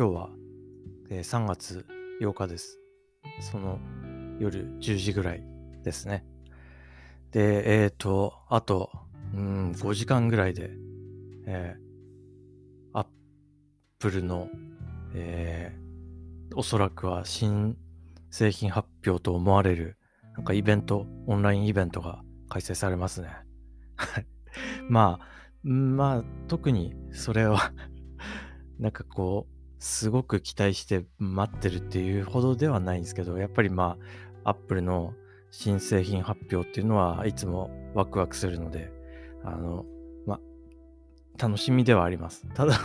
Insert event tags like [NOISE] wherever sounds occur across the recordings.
今日は、えー3月8日です。その夜10時ぐらいですね。で、えっ、と、あと、うん、5時間ぐらいで、えー、アップルの、えー、おそらくは新製品発表と思われる、なんかイベント、オンラインイベントが開催されますね。はい。[LAUGHS] まあ、まあ、特にそれは [LAUGHS] なんかこう、すごく期待して待ってるっていうほどではないんですけど、やっぱりまあ、アップルの新製品発表っていうのはいつもワクワクするので、あの、まあ、楽しみではあります。ただ、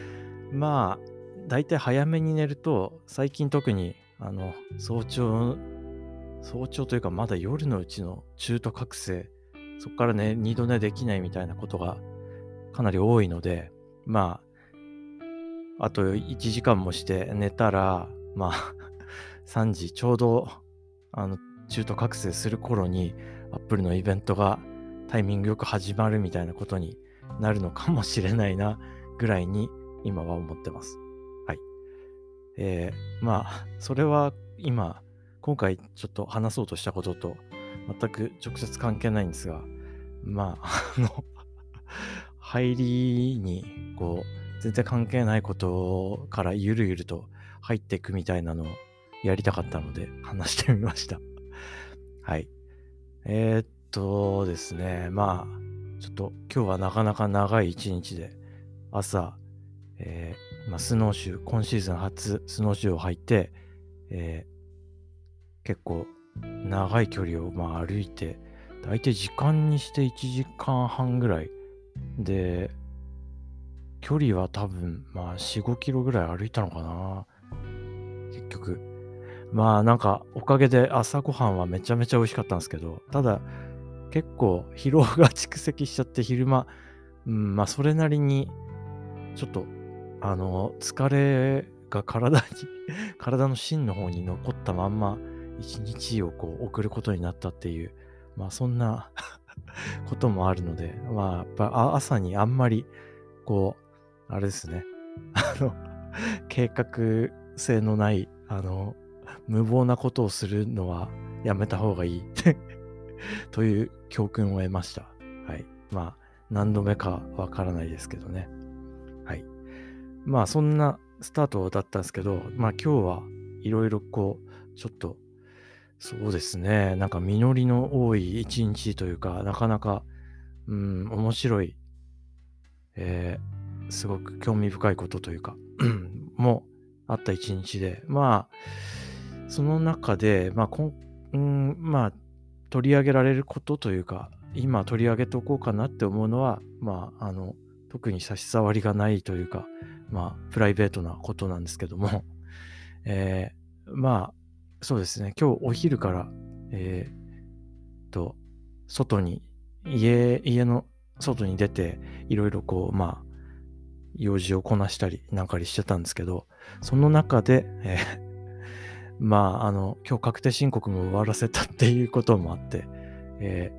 [LAUGHS] まあ、だいたい早めに寝ると、最近特に、あの、早朝、早朝というかまだ夜のうちの中途覚醒、そこからね、二度寝できないみたいなことがかなり多いので、まあ、あと1時間もして寝たら、まあ、[LAUGHS] 3時、ちょうど、あの、中途覚醒する頃に、アップルのイベントがタイミングよく始まるみたいなことになるのかもしれないな、ぐらいに今は思ってます。はい。えー、まあ、それは今、今回ちょっと話そうとしたことと全く直接関係ないんですが、まあ、あの、[LAUGHS] 入りに、こう、全然関係ないことからゆるゆると入っていくみたいなのをやりたかったので話してみました。[LAUGHS] はい。えー、っとですね、まあ、ちょっと今日はなかなか長い一日で、朝、えーまあ、スノーシュー、今シーズン初スノーシューを履いて、えー結構長い距離をまあ歩いて、大体時間にして1時間半ぐらいで、距離は多分まあ4、5キロぐらい歩いたのかな。結局。まあなんかおかげで朝ごはんはめちゃめちゃ美味しかったんですけど、ただ結構疲労が蓄積しちゃって昼間、うん、まあそれなりにちょっとあの疲れが体に [LAUGHS] 体の芯の方に残ったまんま一日をこう送ることになったっていう、まあそんな [LAUGHS] こともあるので、まあやっぱ朝にあんまりこう、あれですね、あの、計画性のない、あの、無謀なことをするのはやめた方がいい [LAUGHS] という教訓を得ました。はい。まあ何度目かわからないですけどね。はい。まあそんなスタートだったんですけど、まあ今日はいろいろこう、ちょっとそうですね。なんか実りの多い一日というか、なかなか、うん、面白い、えーすごく興味深いことというか、[CLEARS THROAT] もあった一日で、まあ、その中で、まあ、こん、うん、まあ、取り上げられることというか、今取り上げておこうかなって思うのは、まあ、あの、特に差し障りがないというか、まあ、プライベートなことなんですけども、[LAUGHS] えーまあ、そうですね。今日お昼から、えー、と、外に、家、家の外に出て、いろいろこう、まあ、用事をこなしたりなんかりしてたんですけど、その中で、えー [LAUGHS] まあ、あの、今日確定申告も終わらせたっていうこともあって、え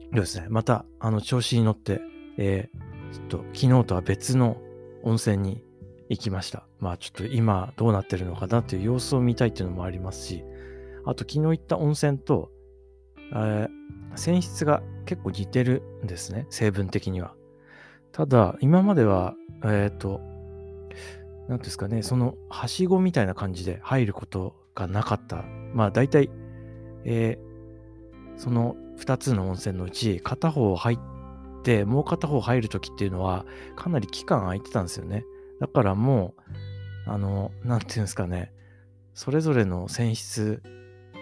ー、そうですね。また、あの、調子に乗って、えー、ちょっと昨日とは別の温泉に行きました。まあちょっと今どうなってるのかなっていう様子を見たいっていうのもありますし、あと昨日行った温泉と、えー泉質が結構似てるんですね、成分的には。ただ、今までは、えっ、と、なんですかね、その、はしごみたいな感じで入ることがなかった。まあ大体、えーその2つの温泉のうち、片方入って、もう片方入るときっていうのは、かなり期間空いてたんですよね。だからもう、あの、なんていうんですかね、それぞれの泉質、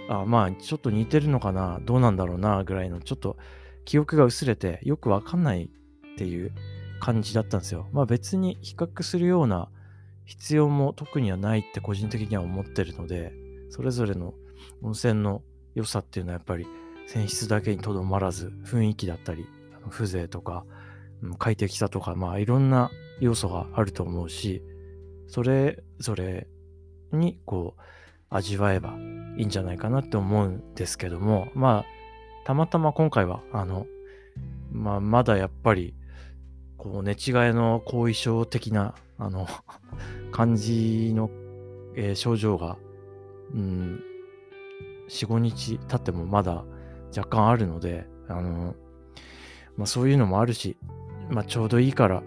あまあ、ちょっと似てるのかな、どうなんだろうな、ぐらいの、ちょっと記憶が薄れて、よくわかんないっていう感じだったんですよ。まあ別に比較するような必要も特にはないって個人的には思ってるので、それぞれの温泉の良さっていうのはやっぱり泉質だけにとどまらず、雰囲気だったり、風情とか、快適さとか、まあいろんな要素があると思うし、それぞれにこう味わえばいいんじゃないかなって思うんですけども、まあたまたま今回はあの、まあまだやっぱりこう寝違えの後遺症的なあの [LAUGHS] 感じの、えー、症状が、うん、4、5日経ってもまだ若干あるので、あの、まあそういうのもあるし、まあちょうどいいから、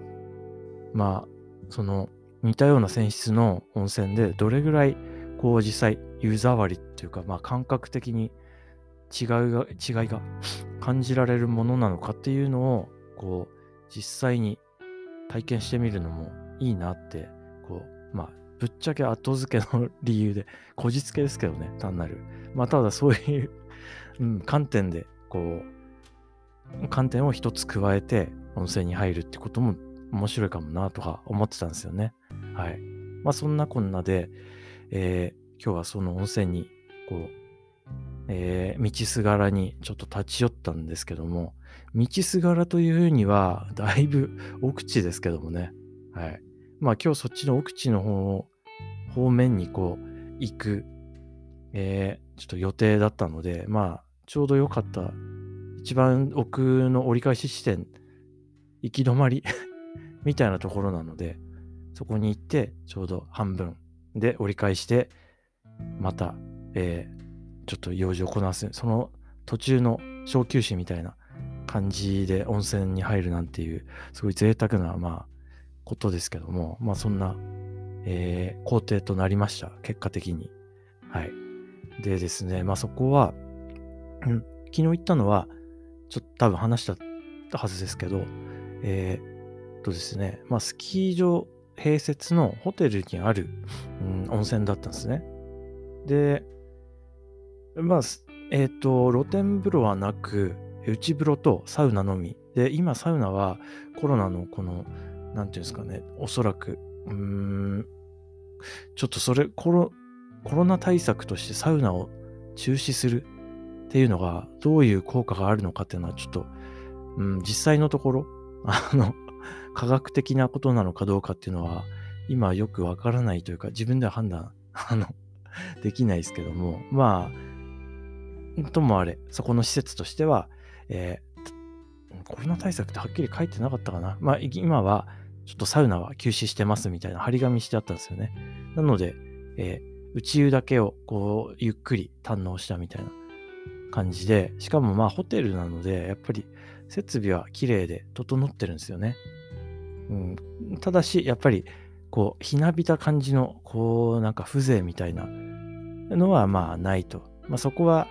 まあ、その似たような泉質の温泉でどれぐらいこう実際湯触りっていうか、まあ感覚的に違いが、違いが感じられるものなのかっていうのを、こう、実際に体験してみるのもいいなって、こう、まあ、ぶっちゃけ後付けの理由で、こじつけですけどね、単なる。まあ、ただそういううん、観点で、こう、観点を一つ加えて温泉に入るってことも面白いかもなとか思ってたんですよね。はい。まあそんなこんなで、えー、今日はその温泉に、こう、えー、道すがらにちょっと立ち寄ったんですけども、道すがらというには、だいぶ奥地ですけどもね。はい。まあ今日そっちの奥地の方を、方面にこう、行く、えー、ちょっと予定だったので、まあ、ちょうど良かった、一番奥の折り返し地点、行き止まり [LAUGHS] みたいなところなので、そこに行って、ちょうど半分で折り返して、また、えー、ちょっと用事をこなす、その途中の小休止みたいな感じで温泉に入るなんていう、すごい贅沢な、まあ、ことですけども、まあそんな、えー、工程となりました。結果的に。はい。でですね、まあそこは、昨日行ったのは、ちょっと多分話したはずですけど、えー、とですね、まあスキー場併設のホテルにある、うん、温泉だったんですね。で、まあ、えっ、ー、と、露天風呂はなく、内風呂とサウナのみ。で、今サウナはコロナのこの、なんていうんですかね、おそらく、うーん、ちょっとそれコロ、コロナ対策としてサウナを中止するっていうのが、どういう効果があるのかっていうのは、ちょっと、うん、実際のところ、あの、科学的なことなのかどうかっていうのは、今よくわからないというか、自分では判断、あの、できないですけども、まあ、ともあれ、そこの施設としては、えー、コロナ対策ってはっきり書いてなかったかな。まあ、今は、ちょっとサウナは休止してますみたいな張り紙してあったんですよね。なので、えー、内湯だけをこう、ゆっくり堪能したみたいな感じで、しかもまあホテルなので、やっぱり設備は綺麗で整ってるんですよね。うん、ただし、やっぱり、こう、ひなびた感じの、こう、なんか風情みたいなのはまあないと。まあそこは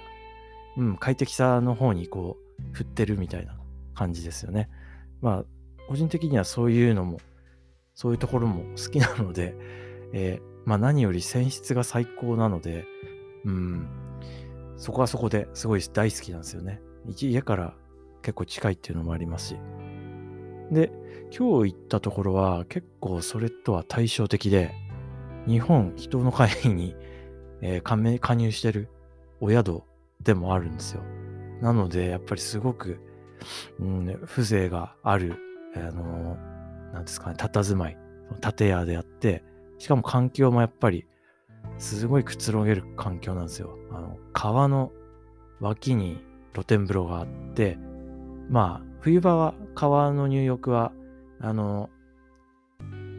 うん、快適さの方にこう、振ってるみたいな感じですよね。まあ、個人的にはそういうのも、そういうところも好きなので、[LAUGHS] えー、まあ何より泉質が最高なので、うん、そこはそこですごい大好きなんですよね。家から結構近いっていうのもありますし。で、今日行ったところは結構それとは対照的で、日本人の会に、えー、加入してるお宿でもあるんですよ。なので、やっぱりすごく、うん、風情がある、あの、なんですかね、佇まい、建屋であって、しかも環境もやっぱり、すごいくつろげる環境なんですよ。あの、川の脇に露天風呂があって、まあ、冬場は川の入浴は、あの、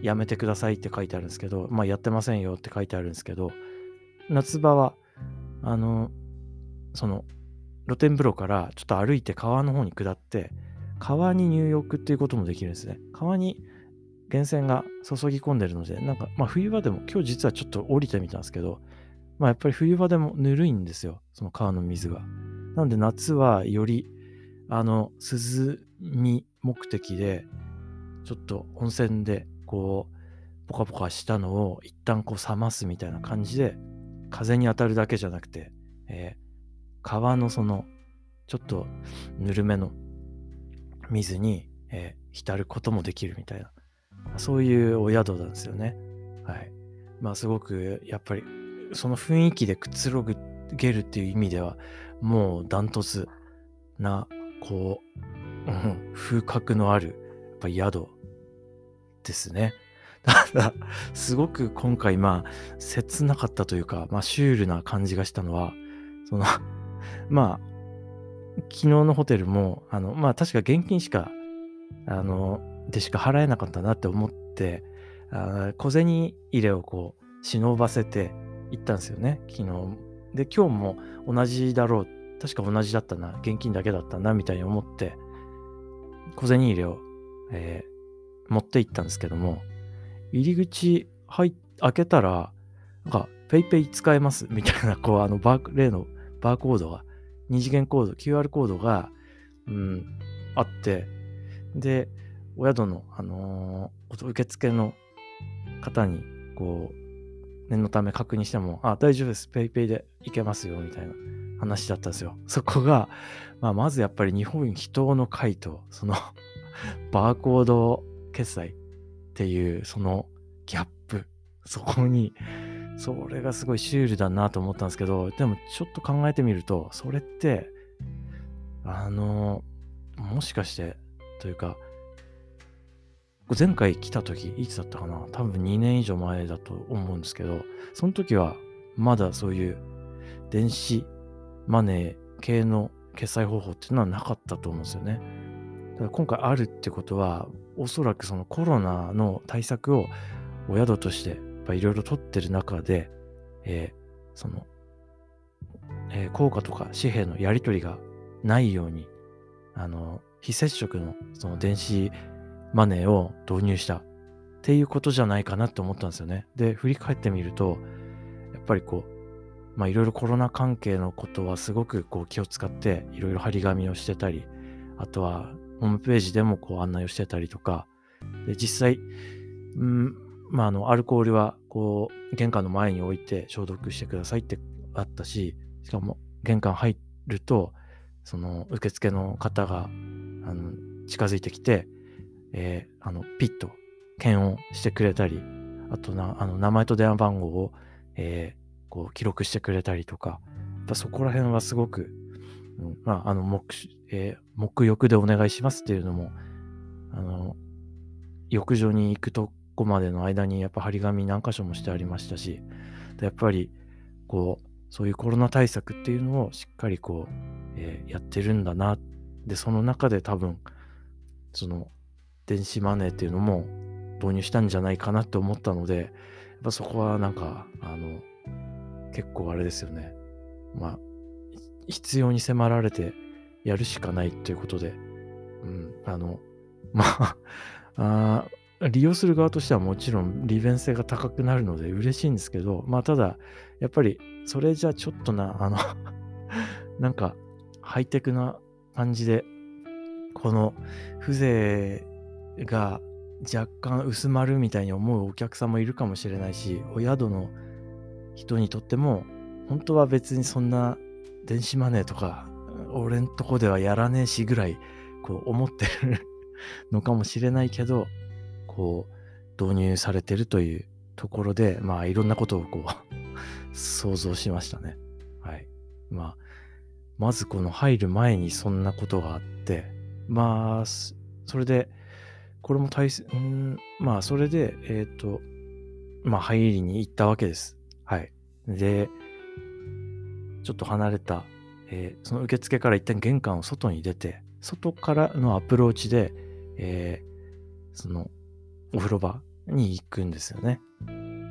やめてくださいって書いてあるんですけど、まあ、やってませんよって書いてあるんですけど、夏場は、あの、その露天風呂からちょっと歩いて川の方に下って、川に入浴っていうこともできるんですね。川に源泉が注ぎ込んでるので、なんか、まあ冬場でも、今日実はちょっと降りてみたんですけど、まあやっぱり冬場でもぬるいんですよ、その川の水が。なので夏はより、あの、涼み目的で、ちょっと温泉で、こう、ポカポカしたのを一旦こう冷ますみたいな感じで、風に当たるだけじゃなくて、えー、川のその、ちょっとぬるめの水に、えー、浸ることもできるみたいな、そういうお宿なんですよね。はい。まあすごく、やっぱり、その雰囲気でくつろげるっていう意味では、もうダントツな、こう、うん、風格のある、やっぱ宿ですね。[LAUGHS] ただ、すごく今回、まあ、切なかったというか、まあ、シュールな感じがしたのは、そのまあ、昨日のホテルも、あの、まあ確か現金しか、あの、でしか払えなかったなって思って、あ小銭入れをこう、忍ばせて行ったんですよね、昨日。で、今日も同じだろう。確か同じだったな。現金だけだったな、みたいに思って、小銭入れを、えー、持って行ったんですけども、入り口入開けたら、なんか、PayPay 使えますみたいな、こう、あの、バー、例のバーコードが、二次元コード、QR コードが、うん、あって、で、お宿の、あのー、受付の方に、こう、念のため確認しても、あ、大丈夫です。PayPay で行けますよ、みたいな話だったんですよ。そこが、まあ、まずやっぱり日本人の会と、その [LAUGHS] バーコード決済っていう、そのギャップ、そこに、それがすごいシュールだなと思ったんですけど、でもちょっと考えてみると、それって、あの、もしかして、というか、前回来た時、いつだったかな？多分2年以上前だと思うんですけど、その時はまだそういう電子マネー系の決済方法っていうのはなかったと思うんですよね。だから今回あるってことは、おそらくそのコロナの対策をお宿としてぱいろいろ取ってる中で、えー、その、えー、効果とか紙幣のやり取りがないように、あの、非接触のその電子マネーを導入したっていうことじゃないかなって思ったんですよね。で、振り返ってみると、やっぱりこう、まあいろいろコロナ関係のことはすごくこう気を使っていろいろ張り紙をしてたり、あとはホームページでもこう案内をしてたりとか、で、実際、うん、まああの、アルコールはこう、玄関の前に置いて消毒してくださいってあったし、しかも玄関入ると、その受付の方があの近づいてきて、えー、あの、ピッと検温してくれたり、あとな、あの、名前と電話番号を、えー、こう、記録してくれたりとか、やっぱそこら辺はすごく、うん、まあ、あの、目、えー、目浴でお願いしますっていうのも、あの、浴場に行くとこまでの間にやっぱ張り紙何箇所もしてありましたし、やっぱり、こう、そういうコロナ対策っていうのをしっかりこう、えー、やってるんだな。で、その中で多分、その、電子マネーっていうのも導入したんじゃないかなって思ったので、やっぱそこはなんか、あの、結構あれですよね。まあ、必要に迫られてやるしかないということで、うん、あの、まあ、あ利用する側としてはもちろん利便性が高くなるので嬉しいんですけど、まあただ、やっぱりそれじゃちょっとな、あの [LAUGHS] なんかハイテクな感じで、この風情が若干薄まるみたいに思うお客さんもいるかもしれないし、お宿の人にとっても、本当は別にそんな電子マネーとか、俺んとこではやらねえしぐらい、こう思ってるのかもしれないけど、こう、導入されてるというところで、まあいろんなことをこう想像しましたね。はい。まあ、まずこの入る前にそんなことがあって、まあ、それで、これも大切、ん、まあ、それで、えっ、ー、と、まあ、入りに行ったわけです。はい。で、ちょっと離れた、えー、その受付から一旦玄関を外に出て、外からのアプローチで、えー、その、お風呂場に行くんですよね。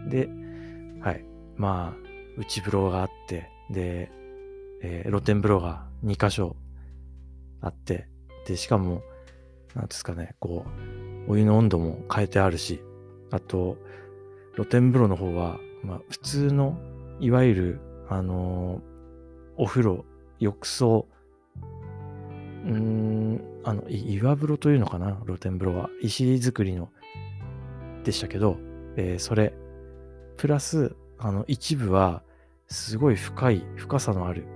で、はい。まあ、内風呂があって、で、えー、露天風呂が2箇所あって、で、しかも、なんですかね、こう、お湯の温度も変えてあるし、あと、露天風呂の方は、まあ、普通の、いわゆる、あのー、お風呂、浴槽、うん、あの、岩風呂というのかな、露天風呂は。石造りの、でしたけど、えー、それ、プラス、あの、一部は、すごい深い、深さのある、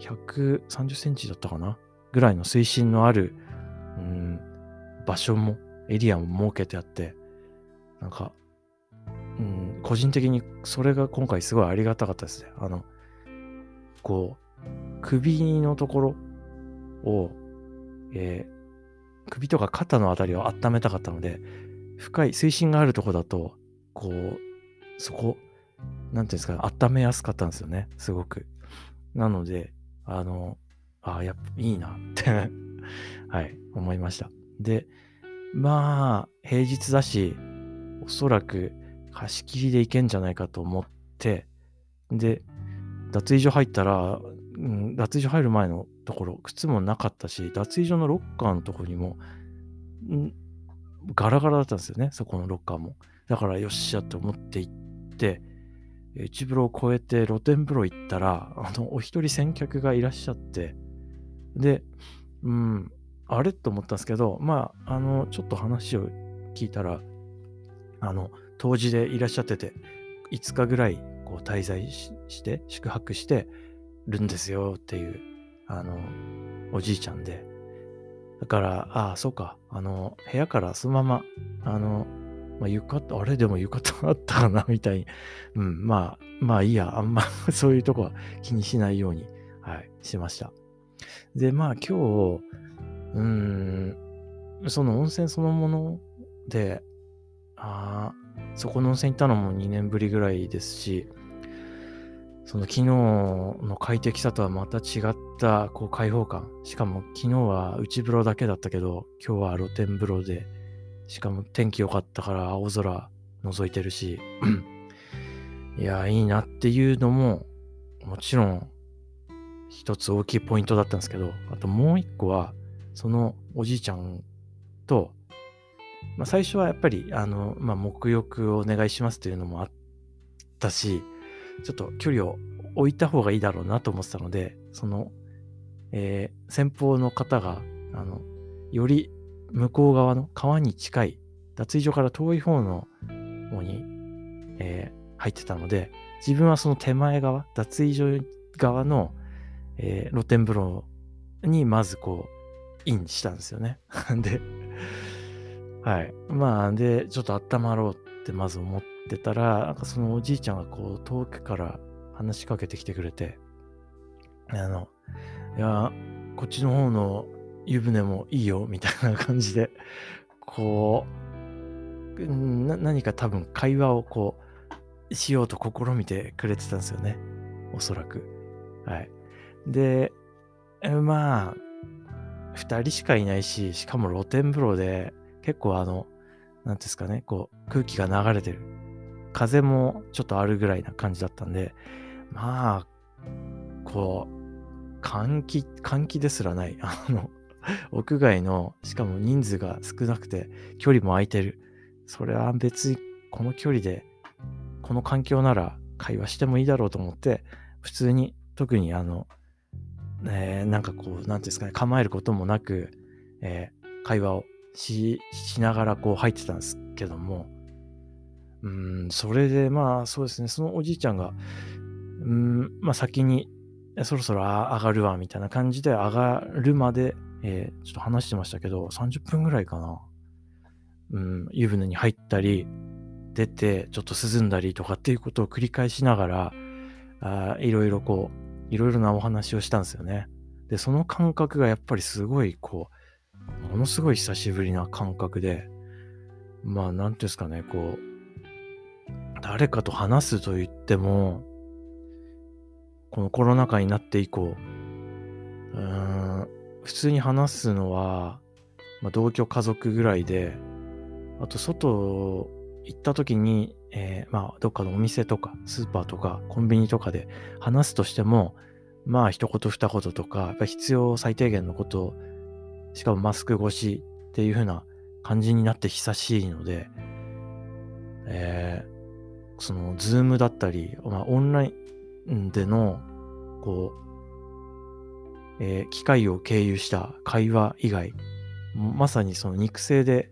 130センチだったかなぐらいの水深のある、うん、場所も、エリアも設けてあって、なんか、うん、個人的にそれが今回すごいありがたかったですね。あの、こう、首のところを、えー、首とか肩のあたりを温めたかったので、深い水深があるとこだと、こう、そこ、なんていうんですか、温めやすかったんですよね、すごく。なので、あの、ああ、やっぱいいなって [LAUGHS] はい、思いました。で、まあ、平日だし、おそらく貸し切りで行けんじゃないかと思って、で、脱衣所入ったら、うん、脱衣所入る前のところ、靴もなかったし、脱衣所のロッカーのとこにも、ガラガラだったんですよね、そこのロッカーも。だから、よっしゃって思って行って、内風呂を越えて露天風呂行ったら、あの、お一人先客がいらっしゃって、で、うん、あれと思ったんですけど、まあ、あの、ちょっと話を聞いたら、あの、当時でいらっしゃってて、5日ぐらいこう滞在して、宿泊してるんですよっていう、あの、おじいちゃんで。だから、ああ、そうか、あの、部屋からそのまま、あの、まあ、浴衣、あれ？でも浴衣あったかな？[LAUGHS] みたいに。うん、まあ、まあいいや、あんま [LAUGHS] そういうとこは気にしないように、はい、しました。で、まあ今日、うーん、その温泉そのもので、ああそこの温泉行ったのも2年ぶりぐらいですし、その昨日の快適さとはまた違ったこう開放感。しかも昨日は内風呂だけだったけど、今日は露天風呂で、しかも天気良かったから青空覗いてるし、[CLEARS THROAT] いや、いいなっていうのも、もちろん一つ大きいポイントだったんですけど、あともう一個は、そのおじいちゃんと、まあ、最初はやっぱり、あの、まあ、沐浴をお願いしますというのもあったし、ちょっと距離を置いた方がいいだろうなと思ってたので、その、えー、先方の方が、あの、より向こう側の川に近い、脱衣所から遠い方の方に、えー、入ってたので、自分はその手前側、脱衣所側の、えー、露天風呂にまずこう、インしたんですよね。[LAUGHS] で、はい。まあ、で、ちょっと温まろうってまず思ってたら、なんかそのおじいちゃんがこう、遠くから話しかけてきてくれて、あの、いや、こっちの方の湯船もいいよ、みたいな感じで、こう、何か多分会話をこう、しようと試みてくれてたんですよね。おそらく。はい。で、まあ、二人しかいないし、しかも露天風呂で、結構あの、なんですかね、こう、空気が流れてる。風もちょっとあるぐらいな感じだったんで、まあ、こう、換気、換気ですらない。[LAUGHS] あの、屋外の、しかも人数が少なくて、距離も空いてる。それは別にこの距離で、この環境なら会話してもいいだろうと思って、普通に、特にあの、えー、なんかこう、なんていうんですかね、構えることもなく、えー、会話をし、しながらこう入ってたんですけども、うん、それでまあそうですね、そのおじいちゃんが、うん、まあ先にそろそろ上がるわみたいな感じで上がるまで、えー、ちょっと話してましたけど、30分ぐらいかな。うん、湯船に入ったり、出て、ちょっと涼んだりとかっていうことを繰り返しながら、あいろいろこう、いろいろなお話をしたんですよね。で、その感覚がやっぱりすごいこう、ものすごい久しぶりな感覚で、まあ、なんていうんですかね、こう、誰かと話すと言っても、このコロナ禍になって以降、うーん、普通に話すのは、まあ、同居家族ぐらいで、あと外行った時に、えー、まあ、どっかのお店とか、スーパーとか、コンビニとかで話すとしても、まあ、一言二言とか、やっぱ必要最低限のことしかもマスク越しっていう風な感じになって久しいので、えー、その、ズームだったり、まあ、オンラインでの、こう、えー、機械を経由した会話以外、まさにその肉声で、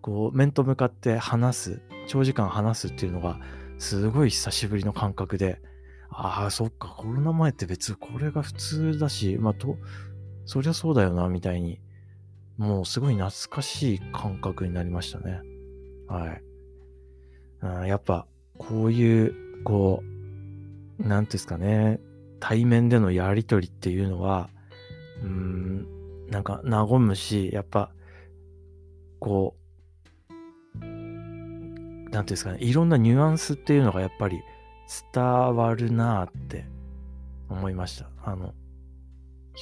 こう、面と向かって話す、長時間話すっていうのが、すごい久しぶりの感覚で、ああ、そっか、コロナ前って別にこれが普通だし、まあ、と、そりゃそうだよな、みたいにもうすごい懐かしい感覚になりましたね。はい。あやっぱ、こういう、こう、なんですかね、対面でのやりとりっていうのは、うん、なんか和むし、やっぱ、こう、なんていうんですかね、いろんなニュアンスっていうのがやっぱり伝わるなって思いました。あの、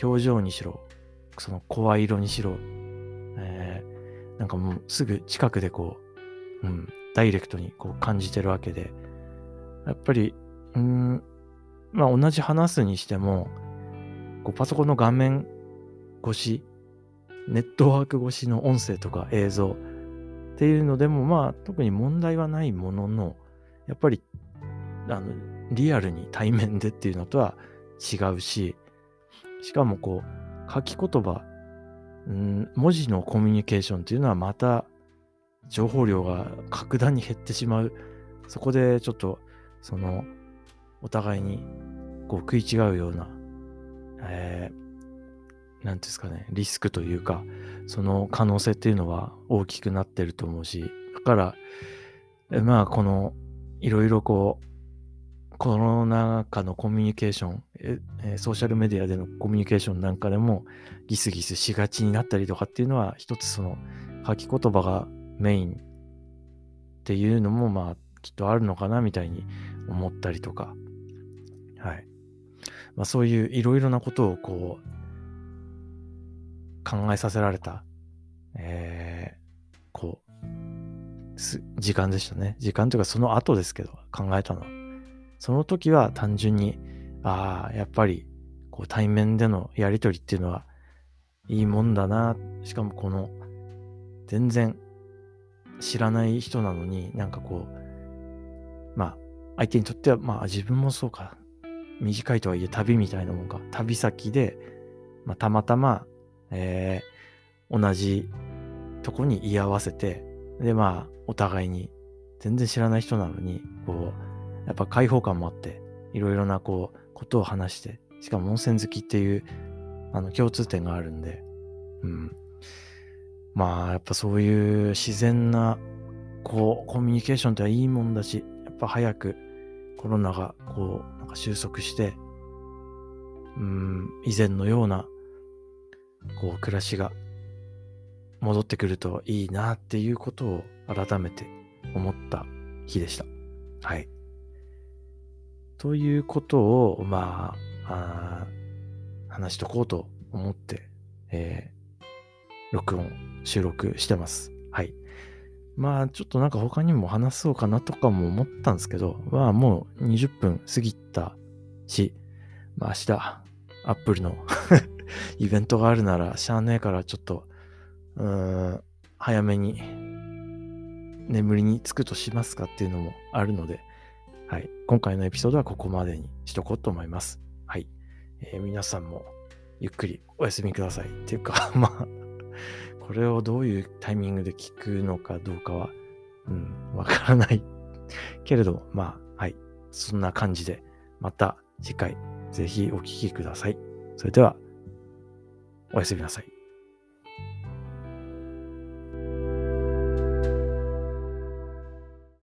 表情にしろ、その声色にしろ、えー、なんかもうすぐ近くでこう、うん、ダイレクトにこう感じてるわけで、やっぱり、うん、まあ同じ話すにしても、こうパソコンの画面越し、ネットワーク越しの音声とか映像っていうのでも、まあ特に問題はないものの、やっぱり、あの、リアルに対面でっていうのとは違うし、しかもこう、書き言葉、うん、文字のコミュニケーションっていうのはまた情報量が格段に減ってしまう。そこでちょっと、その、お互いにこう食い違うような、えー、なんですかね、リスクというか、その可能性っていうのは大きくなってると思うし、だから、まあ、この、いろいろこう、コロナ禍のコミュニケーション、えソーシャルメディアでのコミュニケーションなんかでもギスギスしがちになったりとかっていうのは一つその書き言葉がメインっていうのもまあきっとあるのかなみたいに思ったりとか、はい。まあそういういろいろなことをこう考えさせられた、えー、こう、時間でしたね。時間というかその後ですけど考えたの。その時は単純に、ああ、やっぱり、こう対面でのやりとりっていうのはいいもんだな。しかもこの、全然知らない人なのになんかこう、まあ、相手にとっては、まあ自分もそうか。短いとはいえ旅みたいなもんか。旅先で、まあ、たまたま、えー、同じとこに居合わせて、で、まあ、お互いに、全然知らない人なのに、こう、やっぱ開放感もあって、いろいろなこう、ことを話して、しかも温泉好きっていう、あの、共通点があるんで、うん。まあ、やっぱそういう自然な、こう、コミュニケーションってはいいもんだし、やっぱ早くコロナが、こう、なんか収束して、うん、以前のような、こう、暮らしが戻ってくるといいなっていうことを改めて思った日でした。はい。ということを、まあ、あ話しとこうと思って、えー、録音、収録してます。はい。まあ、ちょっとなんか他にも話そうかなとかも思ったんですけど、まあもう20分過ぎたし、まあ明日、アップルの [LAUGHS] イベントがあるなら、しゃあねえからちょっと、うーん、早めに眠りにつくとしますかっていうのもあるので、はい。今回のエピソードはここまでにしとこうと思います。はい。えー、皆さんもゆっくりお休みください。っていうか [LAUGHS] まあ、これをどういうタイミングで聞くのかどうかは、うん、わからないけれども、まあ、はい。そんな感じで、また次回、ぜひお聴きください。それでは、おやすみなさい。